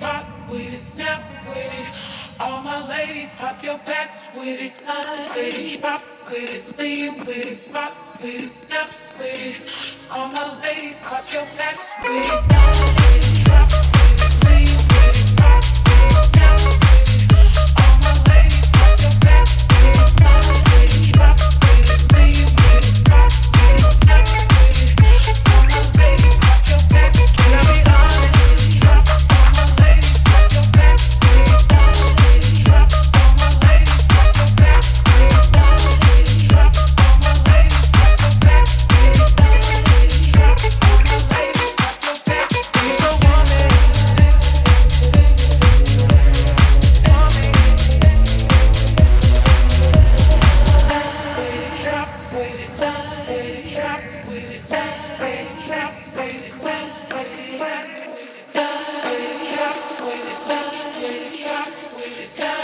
lean with it, snap with it. All my ladies, pop your backs with it, it, drop with it, lean with it, pop with it, snap with it. All my ladies, pop your backs with it. It's time.